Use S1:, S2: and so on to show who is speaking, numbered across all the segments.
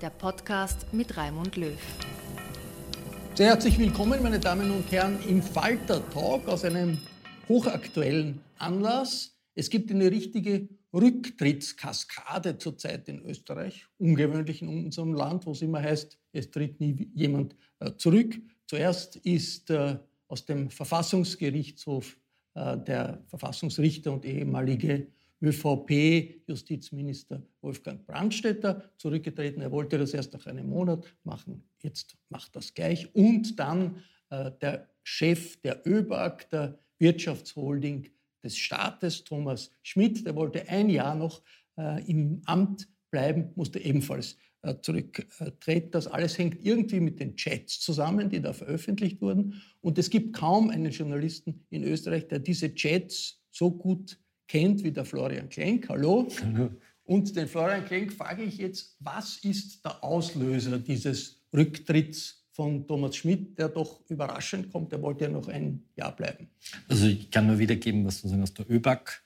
S1: der Podcast mit Raimund Löw.
S2: Sehr herzlich willkommen, meine Damen und Herren, im Falter Talk aus einem hochaktuellen Anlass. Es gibt eine richtige Rücktrittskaskade zurzeit in Österreich, ungewöhnlich in unserem Land, wo es immer heißt, es tritt nie jemand äh, zurück. Zuerst ist äh, aus dem Verfassungsgerichtshof äh, der Verfassungsrichter und ehemalige ÖVP-Justizminister Wolfgang Brandstätter zurückgetreten. Er wollte das erst nach einem Monat machen, jetzt macht das gleich. Und dann äh, der Chef der ÖBAG, der Wirtschaftsholding des Staates, Thomas Schmidt, der wollte ein Jahr noch äh, im Amt bleiben, musste ebenfalls äh, zurücktreten. Das alles hängt irgendwie mit den Chats zusammen, die da veröffentlicht wurden. Und es gibt kaum einen Journalisten in Österreich, der diese Chats so gut kennt wie der Florian Klenk. Hallo. Hallo. Und den Florian Klenk frage ich jetzt, was ist der Auslöser dieses Rücktritts von Thomas Schmidt, der doch überraschend kommt? Der wollte ja noch ein Jahr bleiben.
S3: Also ich kann nur wiedergeben, was sozusagen aus der ÖBAG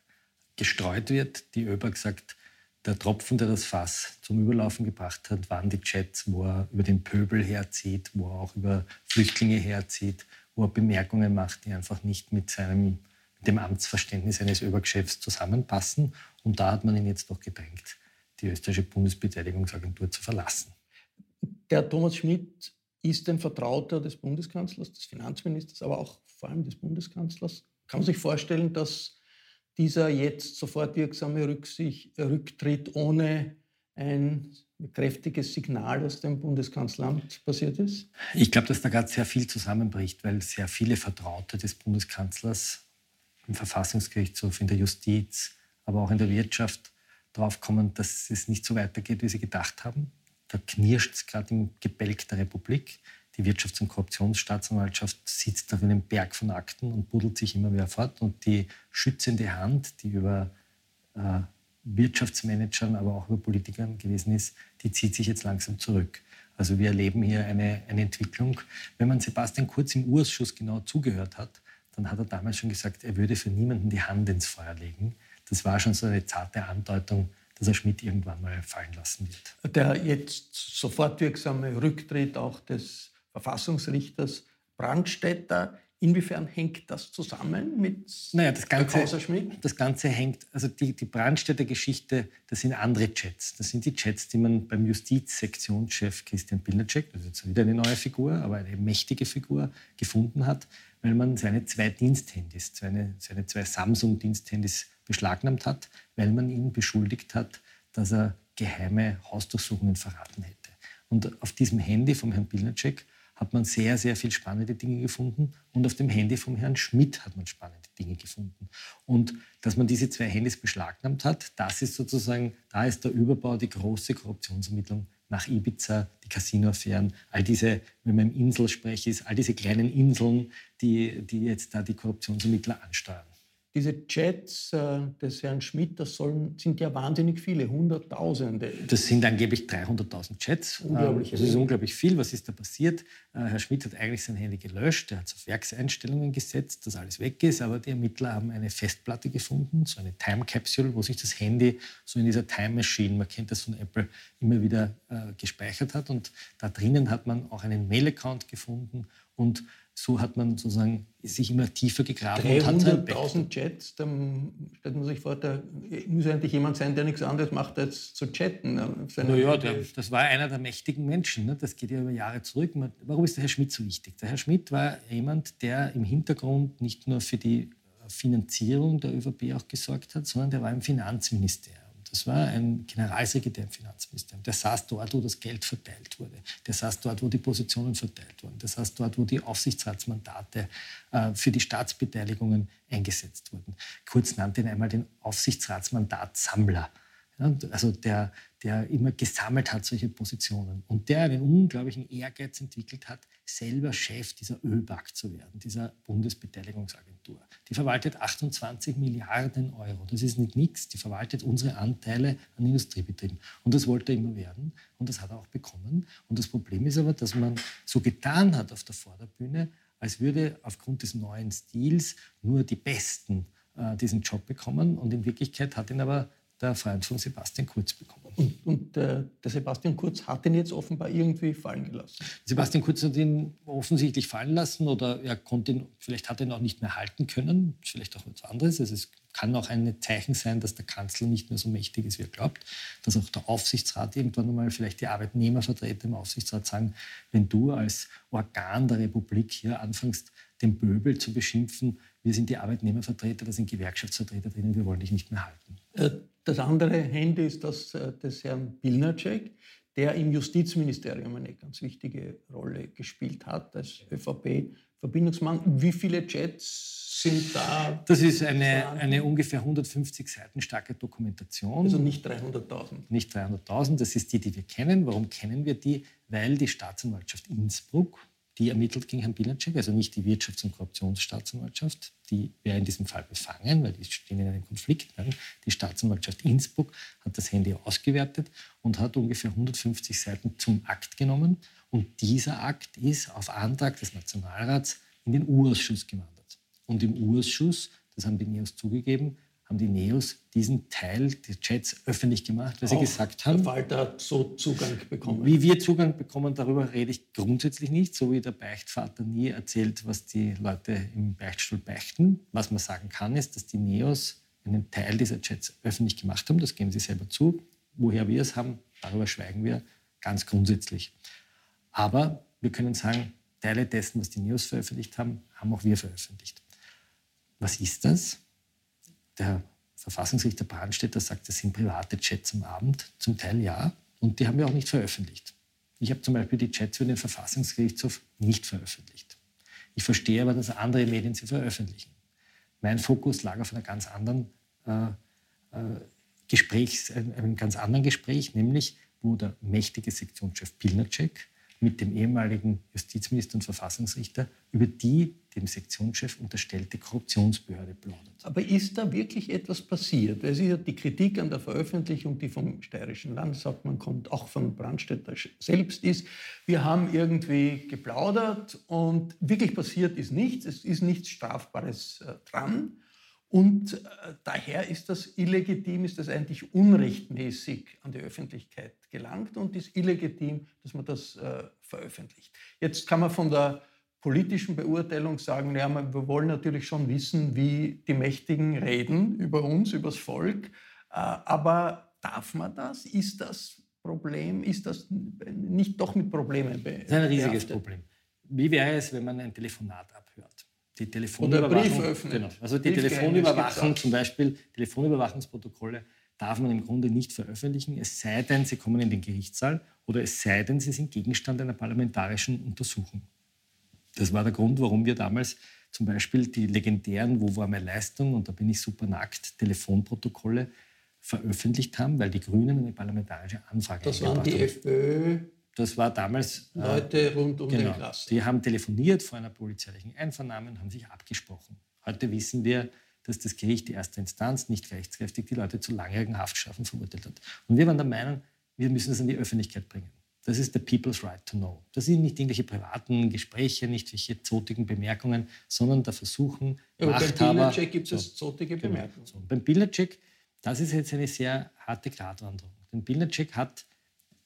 S3: gestreut wird. Die ÖBAG sagt, der Tropfen, der das Fass zum Überlaufen gebracht hat, waren die Chats, wo er über den Pöbel herzieht, wo er auch über Flüchtlinge herzieht, wo er Bemerkungen macht, die einfach nicht mit seinem dem Amtsverständnis eines Obergeschäfts zusammenpassen. Und da hat man ihn jetzt doch gedrängt, die österreichische Bundesbeteiligungsagentur zu verlassen.
S2: Der Thomas Schmidt ist ein Vertrauter des Bundeskanzlers, des Finanzministers, aber auch vor allem des Bundeskanzlers. Kann man sich vorstellen, dass dieser jetzt sofort wirksame Rücktritt ohne ein kräftiges Signal aus dem Bundeskanzleramt passiert ist?
S3: Ich glaube, dass da gerade sehr viel zusammenbricht, weil sehr viele Vertraute des Bundeskanzlers im Verfassungsgerichtshof, in der Justiz, aber auch in der Wirtschaft drauf kommen, dass es nicht so weitergeht, wie sie gedacht haben. Da knirscht es gerade im Gebälk der Republik. Die Wirtschafts- und Korruptionsstaatsanwaltschaft sitzt auf einem Berg von Akten und buddelt sich immer mehr fort. Und die schützende Hand, die über äh, Wirtschaftsmanagern, aber auch über Politikern gewesen ist, die zieht sich jetzt langsam zurück. Also wir erleben hier eine, eine Entwicklung. Wenn man Sebastian Kurz im Urschuss genau zugehört hat, dann hat er damals schon gesagt, er würde für niemanden die Hand ins Feuer legen. Das war schon so eine zarte Andeutung, dass er Schmidt irgendwann mal fallen lassen wird.
S2: Der jetzt sofort wirksame Rücktritt auch des Verfassungsrichters Brandstätter, inwiefern hängt das zusammen mit
S3: naja, das Ganze, Schmidt? Das Ganze hängt, also die, die Brandstätter Geschichte, das sind andere Chats. Das sind die Chats, die man beim Justizsektionschef Christian Pilnacek, das ist jetzt wieder eine neue Figur, aber eine mächtige Figur, gefunden hat weil man seine zwei Diensthandys, seine, seine zwei Samsung-Diensthandys beschlagnahmt hat, weil man ihn beschuldigt hat, dass er geheime Hausdurchsuchungen verraten hätte. Und auf diesem Handy vom Herrn Pilnacek hat man sehr, sehr viel spannende Dinge gefunden und auf dem Handy vom Herrn Schmidt hat man spannende Dinge gefunden. Und dass man diese zwei Handys beschlagnahmt hat, das ist sozusagen, da ist der Überbau, die große Korruptionsermittlung nach Ibiza, die Casino-Affären, all diese, wenn man im Insel spreche, ist all diese kleinen Inseln, die, die jetzt da die Korruptionsermittler ansteuern.
S2: Diese Chats äh, des Herrn Schmidt, das sollen, sind ja wahnsinnig viele, Hunderttausende.
S3: Das sind angeblich 300.000 Chats. Unglaublich. Das ist unglaublich viel. Was ist da passiert? Äh, Herr Schmidt hat eigentlich sein Handy gelöscht, er hat es auf Werkseinstellungen gesetzt, dass alles weg ist, aber die Ermittler haben eine Festplatte gefunden, so eine Time Capsule, wo sich das Handy so in dieser Time Machine, man kennt das von Apple, immer wieder äh, gespeichert hat. Und da drinnen hat man auch einen Mail-Account gefunden und so hat man sozusagen sich immer tiefer gegraben.
S2: 300.000 Chats, dann stellt man sich vor, da muss eigentlich jemand sein, der nichts anderes macht, als zu chatten.
S3: Naja, das war einer der mächtigen Menschen. Ne? Das geht ja über Jahre zurück. Warum ist der Herr Schmidt so wichtig? Der Herr Schmidt war jemand, der im Hintergrund nicht nur für die Finanzierung der ÖVP auch gesorgt hat, sondern der war im Finanzministerium. Das war ein Generalsekretär im Finanzministerium. Der saß dort, wo das Geld verteilt wurde. Der saß dort, wo die Positionen verteilt wurden. Der saß dort, wo die Aufsichtsratsmandate äh, für die Staatsbeteiligungen eingesetzt wurden. Kurz nannte ihn einmal den Aufsichtsratsmandatsammler. Also der, der immer gesammelt hat solche Positionen und der einen unglaublichen Ehrgeiz entwickelt hat, selber Chef dieser ÖBAG zu werden, dieser Bundesbeteiligungsagentur. Die verwaltet 28 Milliarden Euro. Das ist nicht nichts. Die verwaltet unsere Anteile an Industriebetrieben. Und das wollte er immer werden und das hat er auch bekommen. Und das Problem ist aber, dass man so getan hat auf der Vorderbühne, als würde aufgrund des neuen Stils nur die Besten äh, diesen Job bekommen. Und in Wirklichkeit hat ihn aber der Freund von Sebastian Kurz bekommen.
S2: Und, und äh, der Sebastian Kurz hat ihn jetzt offenbar irgendwie fallen gelassen.
S3: Sebastian Kurz hat ihn offensichtlich fallen lassen oder er konnte ihn, vielleicht hat er ihn auch nicht mehr halten können, vielleicht auch etwas anderes. Also es kann auch ein Zeichen sein, dass der Kanzler nicht mehr so mächtig ist, wie er glaubt, dass auch der Aufsichtsrat irgendwann einmal vielleicht die Arbeitnehmervertreter im Aufsichtsrat sagen, wenn du als Organ der Republik hier anfängst, den Böbel zu beschimpfen, wir sind die Arbeitnehmervertreter, da sind Gewerkschaftsvertreter drinnen, wir wollen dich nicht mehr halten.
S2: Äh, das andere Handy ist das äh, des Herrn Pilnacek, der im Justizministerium eine ganz wichtige Rolle gespielt hat als ÖVP-Verbindungsmann. Wie viele Chats sind da?
S3: Das ist eine, eine ungefähr 150 Seiten starke Dokumentation.
S2: Also nicht 300.000.
S3: Nicht 300.000, das ist die, die wir kennen. Warum kennen wir die? Weil die Staatsanwaltschaft Innsbruck die ermittelt gegen Herrn Bilacek, also nicht die Wirtschafts- und Korruptionsstaatsanwaltschaft, die wäre in diesem Fall befangen, weil die stehen in einem Konflikt. Nein, die Staatsanwaltschaft Innsbruck hat das Handy ausgewertet und hat ungefähr 150 Seiten zum Akt genommen. Und dieser Akt ist auf Antrag des Nationalrats in den U-Ausschuss gewandert. Und im U-Ausschuss, das haben die NEOS zugegeben, haben die Neos diesen Teil des Chats öffentlich gemacht, weil sie gesagt haben.
S2: Der Falter hat so Zugang bekommen.
S3: Wie wir Zugang bekommen, darüber rede ich grundsätzlich nicht, so wie der Beichtvater nie erzählt, was die Leute im Beichtstuhl beichten. Was man sagen kann, ist, dass die Neos einen Teil dieser Chats öffentlich gemacht haben, das geben sie selber zu. Woher wir es haben, darüber schweigen wir ganz grundsätzlich. Aber wir können sagen, Teile dessen, was die Neos veröffentlicht haben, haben auch wir veröffentlicht. Was ist das? Der Verfassungsrichter Brandstätter sagt, das sind private Chats am Abend. Zum Teil ja. Und die haben wir auch nicht veröffentlicht. Ich habe zum Beispiel die Chats für den Verfassungsgerichtshof nicht veröffentlicht. Ich verstehe aber, dass andere Medien sie veröffentlichen. Mein Fokus lag auf einer ganz anderen äh, äh, Gesprächs, einem ganz anderen Gespräch, nämlich wo der mächtige Sektionschef Pilnacek mit dem ehemaligen Justizminister und Verfassungsrichter über die dem Sektionschef unterstellte Korruptionsbehörde plaudert.
S2: Aber ist da wirklich etwas passiert? Es ist ja die Kritik an der Veröffentlichung, die vom Steirischen Landeshauptmann kommt, auch von Brandstätter selbst ist, wir haben irgendwie geplaudert und wirklich passiert ist nichts, es ist nichts Strafbares äh, dran. Und äh, daher ist das illegitim, ist das eigentlich unrechtmäßig an die Öffentlichkeit gelangt und ist illegitim, dass man das äh, veröffentlicht. Jetzt kann man von der politischen Beurteilung sagen, ja, wir wollen natürlich schon wissen, wie die Mächtigen reden über uns, über das Volk. Äh, aber darf man das? Ist das Problem? Ist das nicht doch mit Problemen
S3: behaftet? Das ist ein riesiges Problem. Wie wäre es, wenn man ein Telefonat abhört?
S2: Die Telefonüberwachung,
S3: genau. Also die Telefonüberwachung, zum Beispiel Telefonüberwachungsprotokolle, darf man im Grunde nicht veröffentlichen, es sei denn, sie kommen in den Gerichtssaal oder es sei denn, sie sind Gegenstand einer parlamentarischen Untersuchung. Das war der Grund, warum wir damals zum Beispiel die legendären Wo war meine Leistung und da bin ich super nackt Telefonprotokolle veröffentlicht haben, weil die Grünen eine parlamentarische Anfrage
S2: Das waren die FPÖ.
S3: Das war damals
S2: äh, Leute rund um genau, den Klassen.
S3: Die haben telefoniert vor einer polizeilichen Einvernahme und haben sich abgesprochen. Heute wissen wir, dass das Gericht die erste Instanz nicht rechtskräftig die Leute zu langjährigen Haftstrafen verurteilt hat. Und wir waren der Meinung, wir müssen das an die Öffentlichkeit bringen. Das ist the people's right to know. Das sind nicht irgendwelche privaten Gespräche, nicht welche zotigen Bemerkungen, sondern da versuchen
S2: ja, Machthaber... Beim Bildercheck gibt es so, zotige genau, Bemerkungen. So.
S3: Beim Bildercheck, das ist jetzt eine sehr harte Gratwanderung. Den Bildercheck hat,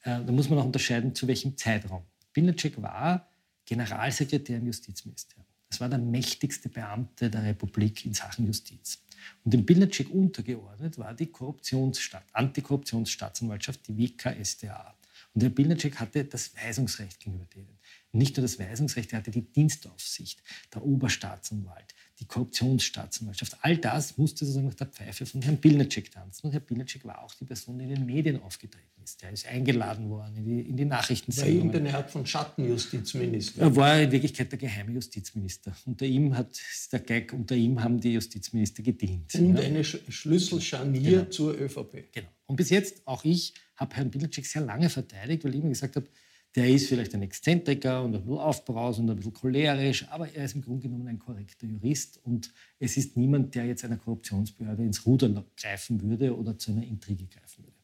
S3: äh, da muss man auch unterscheiden, zu welchem Zeitraum. Bildercheck war Generalsekretär im Justizministerium. Das war der mächtigste Beamte der Republik in Sachen Justiz. Und dem Bildercheck untergeordnet war die Korruptionsstaat, Antikorruptionsstaatsanwaltschaft, die WKStA. Und der Bildercheck hatte das Weisungsrecht gegenüber denen. Nicht nur das Weisungsrecht, er hatte die Dienstaufsicht, der Oberstaatsanwalt, die Korruptionsstaatsanwaltschaft. All das musste sozusagen nach der Pfeife von Herrn Bildercheck tanzen. Und Herr Bildercheck war auch die Person, die in den Medien aufgetreten ist. Der ist eingeladen worden in die, in die Nachrichtensendungen.
S2: War irgendeine Art von Schattenjustizminister?
S3: Er war in Wirklichkeit der geheime Justizminister. Unter ihm hat der Gag, unter ihm haben die Justizminister gedient.
S2: Und ja. eine Schlüsselscharnier genau. zur ÖVP.
S3: Genau. Und bis jetzt, auch ich, habe Herrn Bildercheck sehr lange verteidigt, weil ich immer gesagt habe, der ist vielleicht ein Exzentriker und ein bisschen aufbrausend, ein bisschen cholerisch, aber er ist im Grunde genommen ein korrekter Jurist und es ist niemand, der jetzt einer Korruptionsbehörde ins Ruder greifen würde oder zu einer Intrige greifen würde.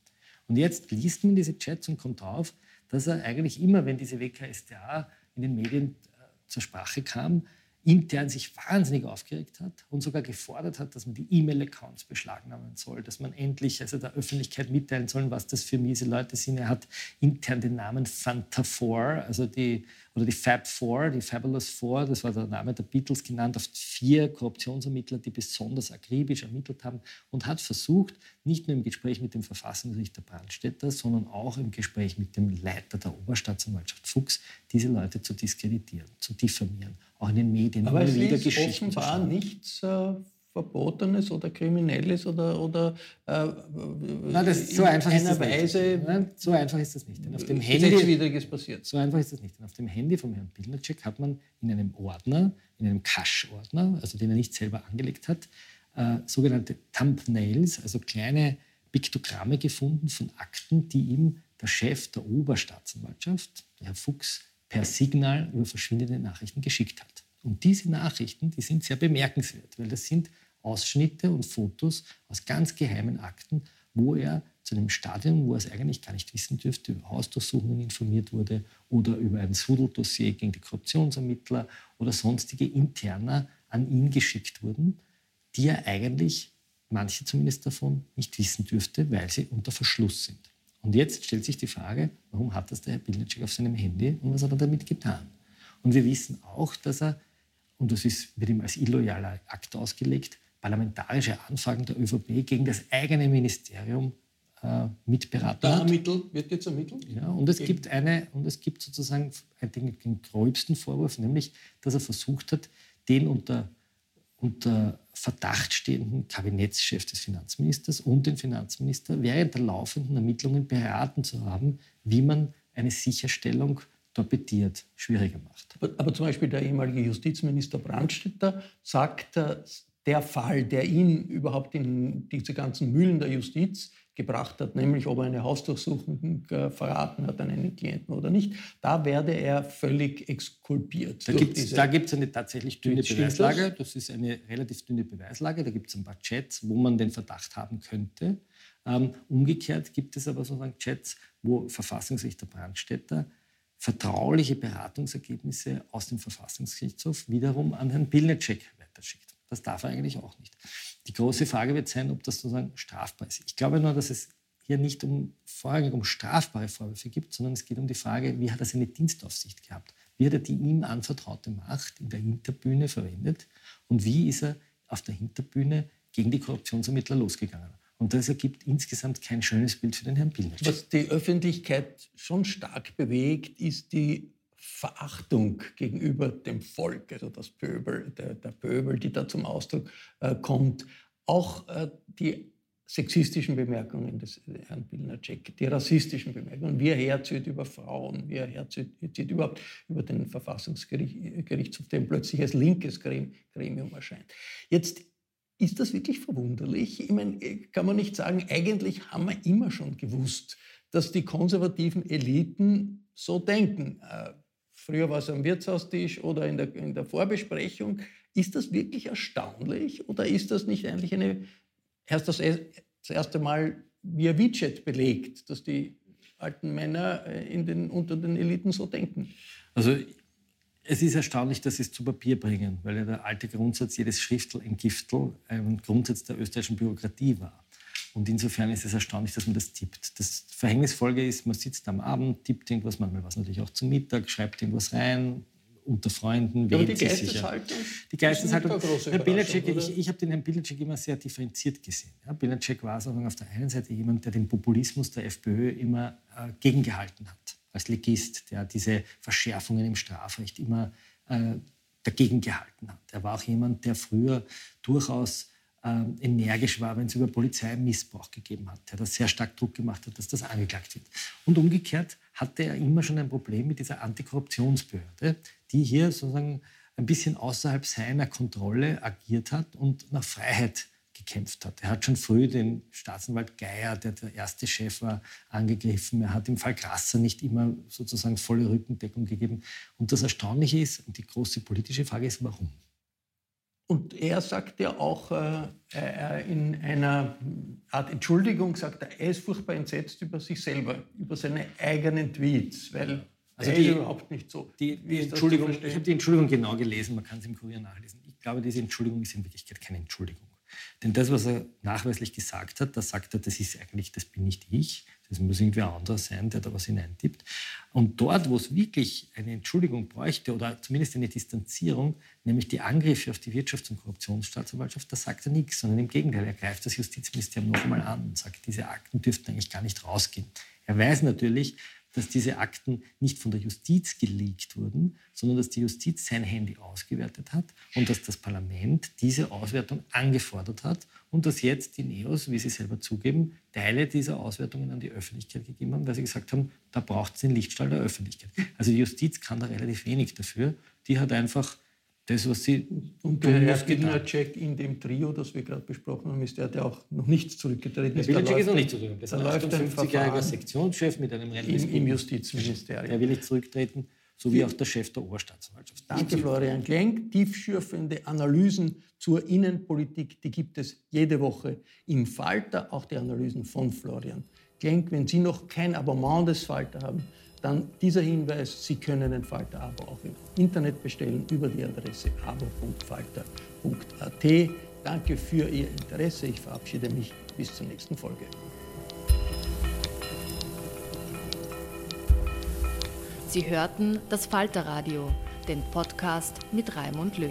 S3: Und jetzt liest man diese Chats und kommt drauf, dass er eigentlich immer, wenn diese WKStA in den Medien äh, zur Sprache kam, intern sich wahnsinnig aufgeregt hat und sogar gefordert hat, dass man die E-Mail-Accounts beschlagnahmen soll, dass man endlich also der Öffentlichkeit mitteilen soll, was das für miese Leute sind. Er hat intern den Namen Fanta 4, also die, oder die Fab Four, die Fabulous Four, das war der Name der Beatles genannt, auf vier Korruptionsermittler, die besonders akribisch ermittelt haben und hat versucht, nicht nur im Gespräch mit dem Verfassungsrichter Brandstätter, sondern auch im Gespräch mit dem Leiter der Oberstaatsanwaltschaft Fuchs, diese Leute zu diskreditieren, zu diffamieren auch in den Medien
S2: Aber immer wieder Geschichten offenbar nichts äh, Verbotenes oder Kriminelles oder, oder
S3: äh, Nein, das, so einfach ist das Weise nicht. Nein, so einfach ist das nicht. Denn auf dem Handy,
S2: passiert.
S3: So einfach ist das nicht. Denn auf dem Handy von Herrn Pilnacek hat man in einem Ordner, in einem Cache-Ordner, also den er nicht selber angelegt hat, äh, sogenannte Thumbnails, also kleine Piktogramme gefunden von Akten, die ihm der Chef der Oberstaatsanwaltschaft, der Herr Fuchs, per Signal über verschwindende Nachrichten geschickt hat. Und diese Nachrichten, die sind sehr bemerkenswert, weil das sind Ausschnitte und Fotos aus ganz geheimen Akten, wo er zu einem Stadium, wo er es eigentlich gar nicht wissen dürfte, über Hausdurchsuchungen informiert wurde oder über ein Sudel-Dossier gegen die Korruptionsermittler oder sonstige Interner an ihn geschickt wurden, die er eigentlich, manche zumindest davon, nicht wissen dürfte, weil sie unter Verschluss sind. Und jetzt stellt sich die Frage, warum hat das der Herr Bilnitschek auf seinem Handy und was hat er damit getan? Und wir wissen auch, dass er, und das ist, wird ihm als illoyaler Akt ausgelegt, parlamentarische Anfragen der ÖVP gegen das eigene Ministerium äh, mitberaten
S2: da ermittelt, wird jetzt ermittelt?
S3: Ja, und es, gibt eine, und es gibt sozusagen den, den gröbsten Vorwurf, nämlich, dass er versucht hat, den unter unter Verdacht stehenden Kabinettschef des Finanzministers und den Finanzminister während der laufenden Ermittlungen beraten zu haben, wie man eine Sicherstellung torpediert, schwieriger macht.
S2: Aber, aber zum Beispiel der ehemalige Justizminister Brandstätter sagt, der Fall, der ihn überhaupt in diese ganzen Mühlen der Justiz gebracht hat, nämlich ob er eine Hausdurchsuchung äh, verraten hat an einen Klienten oder nicht, da werde er völlig exkulpiert.
S3: Da gibt es eine tatsächlich dünne Beweislage. Das ist eine relativ dünne Beweislage. Da gibt es ein paar Chats, wo man den Verdacht haben könnte. Ähm, umgekehrt gibt es aber sozusagen Chats, wo Verfassungsrichter Brandstätter vertrauliche Beratungsergebnisse aus dem Verfassungsgerichtshof wiederum an Herrn Pilnacek weiterschickt. Das darf er eigentlich auch nicht. Die große Frage wird sein, ob das sozusagen strafbar ist. Ich glaube nur, dass es hier nicht um, vorrangig um strafbare Vorwürfe gibt, sondern es geht um die Frage, wie hat er seine Dienstaufsicht gehabt? Wie hat er die ihm anvertraute Macht in der Hinterbühne verwendet? Und wie ist er auf der Hinterbühne gegen die Korruptionsermittler losgegangen? Und das ergibt insgesamt kein schönes Bild für den Herrn Pilnitsch.
S2: Was die Öffentlichkeit schon stark bewegt, ist die Verachtung gegenüber dem Volk, also das Pöbel, der, der Pöbel, die da zum Ausdruck äh, kommt. Auch äh, die sexistischen Bemerkungen des Herrn Pilnacek, die rassistischen Bemerkungen, wie er herzieht über Frauen, wie er herzieht überhaupt über den Verfassungsgerichtshof, der plötzlich als linkes Gremium erscheint. Jetzt ist das wirklich verwunderlich? Ich meine, kann man nicht sagen, eigentlich haben wir immer schon gewusst, dass die konservativen Eliten so denken. Äh, früher war es am Wirtshaustisch oder in der, in der Vorbesprechung. Ist das wirklich erstaunlich oder ist das nicht eigentlich eine erst das, das erste Mal via Widget belegt, dass die alten Männer äh, in den, unter den Eliten so denken.
S3: Also es ist erstaunlich, dass sie es zu Papier bringen, weil ja der alte Grundsatz, jedes Schriftel ein Giftel, ein Grundsatz der österreichischen Bürokratie war. Und insofern ist es erstaunlich, dass man das tippt. Das Verhängnisfolge ist, man sitzt am Abend, tippt irgendwas, manchmal was natürlich auch zum Mittag, schreibt irgendwas rein, unter Freunden
S2: wählt die Geisteshaltung?
S3: Die Geisteshaltung. Herr Bilacek, ich, ich habe den Herrn Bilacek immer sehr differenziert gesehen. Ja, Bilacek war sozusagen auf der einen Seite jemand, der den Populismus der FPÖ immer äh, gegengehalten hat, als Legist, der diese Verschärfungen im Strafrecht immer äh, dagegen gehalten hat. Er war auch jemand, der früher durchaus äh, energisch war, wenn es über Polizeimissbrauch gegeben hat, der da sehr stark Druck gemacht hat, dass das angeklagt wird. Und umgekehrt hatte er immer schon ein Problem mit dieser Antikorruptionsbehörde, die hier sozusagen ein bisschen außerhalb seiner Kontrolle agiert hat und nach Freiheit gekämpft hat. Er hat schon früh den Staatsanwalt Geier, der der erste Chef war, angegriffen. Er hat im Fall Grasser nicht immer sozusagen volle Rückendeckung gegeben. Und das Erstaunliche ist, und die große politische Frage ist, warum?
S2: Und er sagt ja auch äh, in einer Art Entschuldigung, sagt er, er ist furchtbar entsetzt über sich selber, über seine eigenen Tweets, weil also die, überhaupt nicht so.
S3: Die, die Entschuldigung, ich habe die Entschuldigung genau gelesen, man kann es im Kurier nachlesen. Ich glaube, diese Entschuldigung ist in Wirklichkeit keine Entschuldigung. Denn das, was er nachweislich gesagt hat, da sagt er, das ist eigentlich, das bin nicht ich, das muss irgendwer anderes sein, der da was hineintippt. Und dort, wo es wirklich eine Entschuldigung bräuchte oder zumindest eine Distanzierung, nämlich die Angriffe auf die Wirtschafts- und Korruptionsstaatsanwaltschaft, da sagt er nichts, sondern im Gegenteil, er greift das Justizministerium noch einmal an und sagt, diese Akten dürften eigentlich gar nicht rausgehen. Er weiß natürlich, dass diese Akten nicht von der Justiz geleakt wurden, sondern dass die Justiz sein Handy ausgewertet hat und dass das Parlament diese Auswertung angefordert hat und dass jetzt die Neos, wie sie selber zugeben, Teile dieser Auswertungen an die Öffentlichkeit gegeben haben, weil sie gesagt haben, da braucht es den Lichtstrahl der Öffentlichkeit. Also die Justiz kann da relativ wenig dafür. Die hat einfach das, was sie
S2: Und der Herr Gilnacek in dem Trio, das wir gerade besprochen haben, ist der, der auch noch nicht zurückgetreten ist.
S3: Der Gilnacek ist noch nicht zurückgetreten. Das ist ein 50-jähriger Sektionschef mit einem
S2: Im, Im Justizministerium.
S3: Der will nicht zurücktreten, so wie auch der Chef der Oberstaatsanwaltschaft.
S2: Danke, Florian Klenk. Tiefschürfende Analysen zur Innenpolitik, die gibt es jede Woche im Falter, auch die Analysen von Florian Klenk. Wenn Sie noch kein Abonnement des Falter haben, dann dieser Hinweis, Sie können den Falter-Abo auch im Internet bestellen über die Adresse abo.falter.at. Danke für Ihr Interesse. Ich verabschiede mich bis zur nächsten Folge.
S1: Sie hörten das Falterradio, den Podcast mit Raimund Löw.